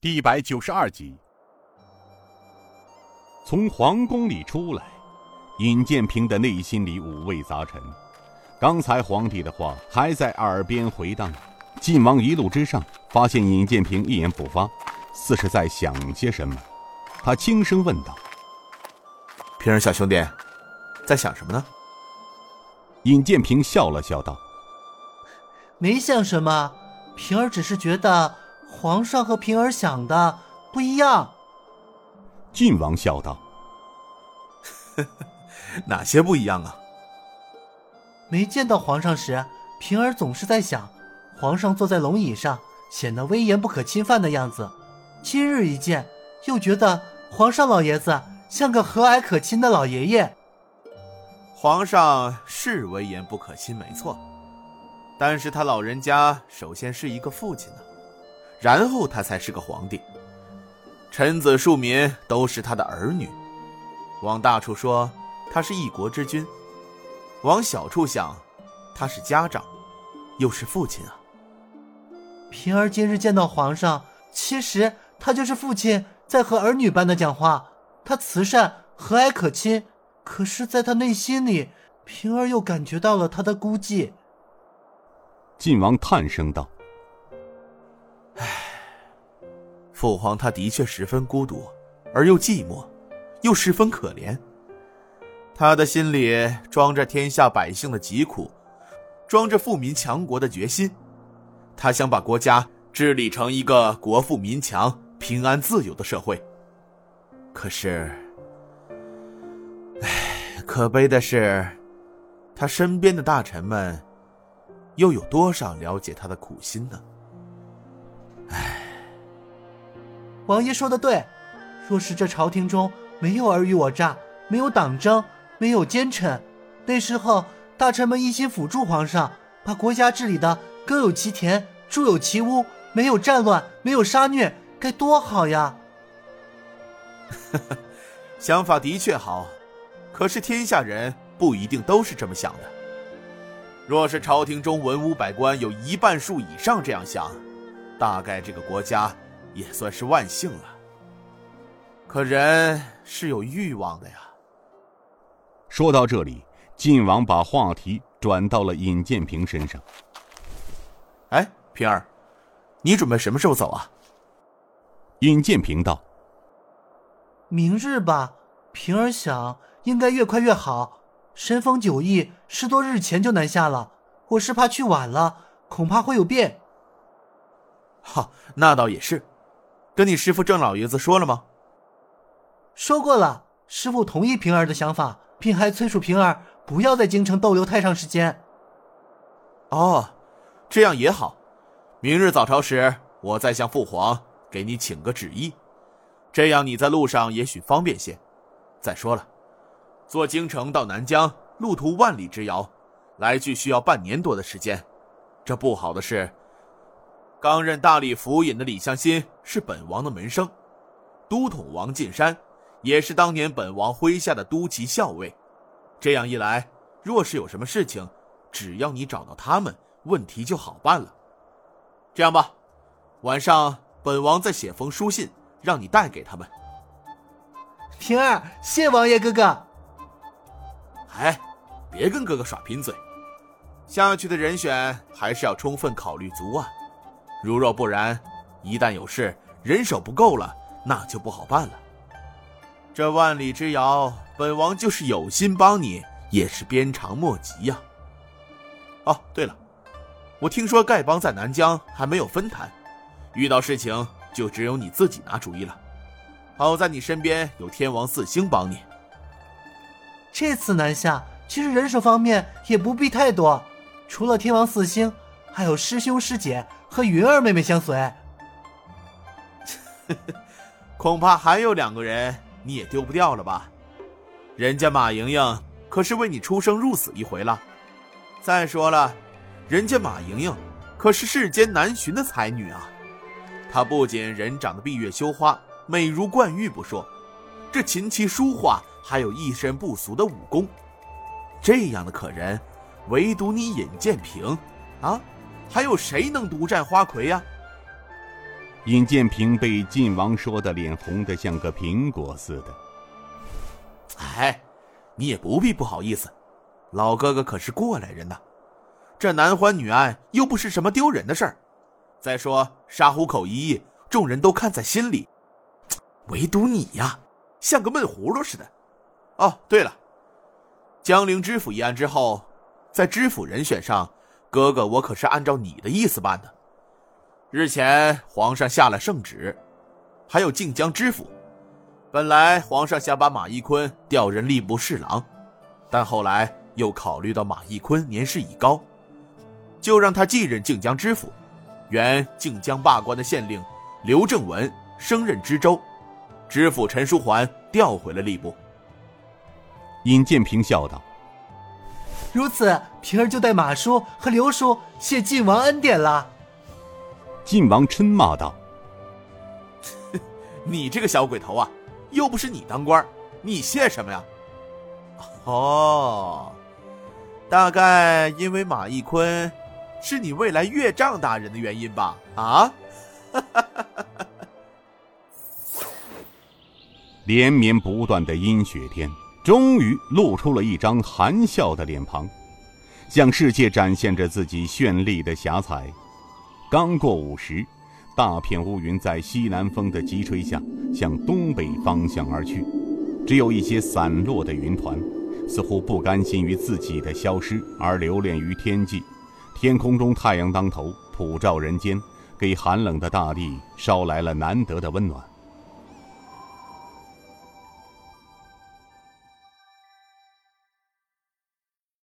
第一百九十二集，从皇宫里出来，尹建平的内心里五味杂陈。刚才皇帝的话还在耳边回荡。晋王一路之上，发现尹建平一言不发，似是在想些什么。他轻声问道：“平儿小兄弟，在想什么呢？”尹建平笑了笑道：“没想什么，平儿只是觉得……”皇上和平儿想的不一样。晋王笑道：“ 哪些不一样啊？”没见到皇上时，平儿总是在想，皇上坐在龙椅上，显得威严不可侵犯的样子。今日一见，又觉得皇上老爷子像个和蔼可亲的老爷爷。皇上是威严不可亲，没错，但是他老人家首先是一个父亲呢。然后他才是个皇帝，臣子庶民都是他的儿女。往大处说，他是一国之君；往小处想，他是家长，又是父亲啊。平儿今日见到皇上，其实他就是父亲在和儿女般的讲话。他慈善和蔼可亲，可是，在他内心里，平儿又感觉到了他的孤寂。晋王叹声道。父皇他的确十分孤独，而又寂寞，又十分可怜。他的心里装着天下百姓的疾苦，装着富民强国的决心。他想把国家治理成一个国富民强、平安自由的社会。可是，唉，可悲的是，他身边的大臣们，又有多少了解他的苦心呢？王爷说的对，若是这朝廷中没有尔虞我诈，没有党争，没有奸臣，那时候大臣们一心辅助皇上，把国家治理的耕有其田，住有其屋，没有战乱，没有杀虐，该多好呀！想法的确好，可是天下人不一定都是这么想的。若是朝廷中文武百官有一半数以上这样想，大概这个国家。也算是万幸了。可人是有欲望的呀。说到这里，晋王把话题转到了尹建平身上。哎，平儿，你准备什么时候走啊？尹建平道：“明日吧。平儿想，应该越快越好。神风九翼十多日前就南下了，我是怕去晚了，恐怕会有变。”哈，那倒也是。跟你师傅郑老爷子说了吗？说过了，师傅同意平儿的想法，并还催促平儿不要在京城逗留太长时间。哦，这样也好。明日早朝时，我再向父皇给你请个旨意，这样你在路上也许方便些。再说了，坐京城到南疆，路途万里之遥，来去需要半年多的时间。这不好的是。刚任大理府尹的李相新是本王的门生，都统王进山也是当年本王麾下的都骑校尉。这样一来，若是有什么事情，只要你找到他们，问题就好办了。这样吧，晚上本王再写封书信，让你带给他们。平儿，谢王爷哥哥。哎，别跟哥哥耍贫嘴，下去的人选还是要充分考虑足啊。如若不然，一旦有事，人手不够了，那就不好办了。这万里之遥，本王就是有心帮你，也是鞭长莫及呀。哦，对了，我听说丐帮在南疆还没有分坛，遇到事情就只有你自己拿主意了。好在你身边有天王四星帮你。这次南下，其实人手方面也不必太多，除了天王四星，还有师兄师姐。和云儿妹妹相随，恐怕还有两个人你也丢不掉了吧？人家马莹莹可是为你出生入死一回了。再说了，人家马莹莹可是世间难寻的才女啊！她不仅人长得闭月羞花、美如冠玉不说，这琴棋书画还有一身不俗的武功。这样的可人，唯独你尹建平，啊！还有谁能独占花魁呀？尹建平被晋王说的脸红的像个苹果似的。哎，你也不必不好意思，老哥哥可是过来人呐，这男欢女爱又不是什么丢人的事儿。再说沙虎口一役，众人都看在心里，唯独你呀，像个闷葫芦似的。哦，对了，江陵知府一案之后，在知府人选上，哥哥我可是按照你的意思办的。日前，皇上下了圣旨，还有靖江知府。本来皇上想把马义坤调任吏部侍郎，但后来又考虑到马义坤年事已高，就让他继任靖江知府。原靖江罢官的县令刘正文升任知州，知府陈书桓调回了吏部。尹建平笑道：“如此，平儿就代马叔和刘叔谢晋王恩典了。”晋王嗔骂道：“ 你这个小鬼头啊，又不是你当官，你谢什么呀？哦，大概因为马义坤是你未来岳丈大人的原因吧？啊？” 连绵不断的阴雪天，终于露出了一张含笑的脸庞，向世界展现着自己绚丽的霞彩。刚过午时，大片乌云在西南风的急吹下向东北方向而去，只有一些散落的云团，似乎不甘心于自己的消失而留恋于天际。天空中太阳当头，普照人间，给寒冷的大地捎来了难得的温暖。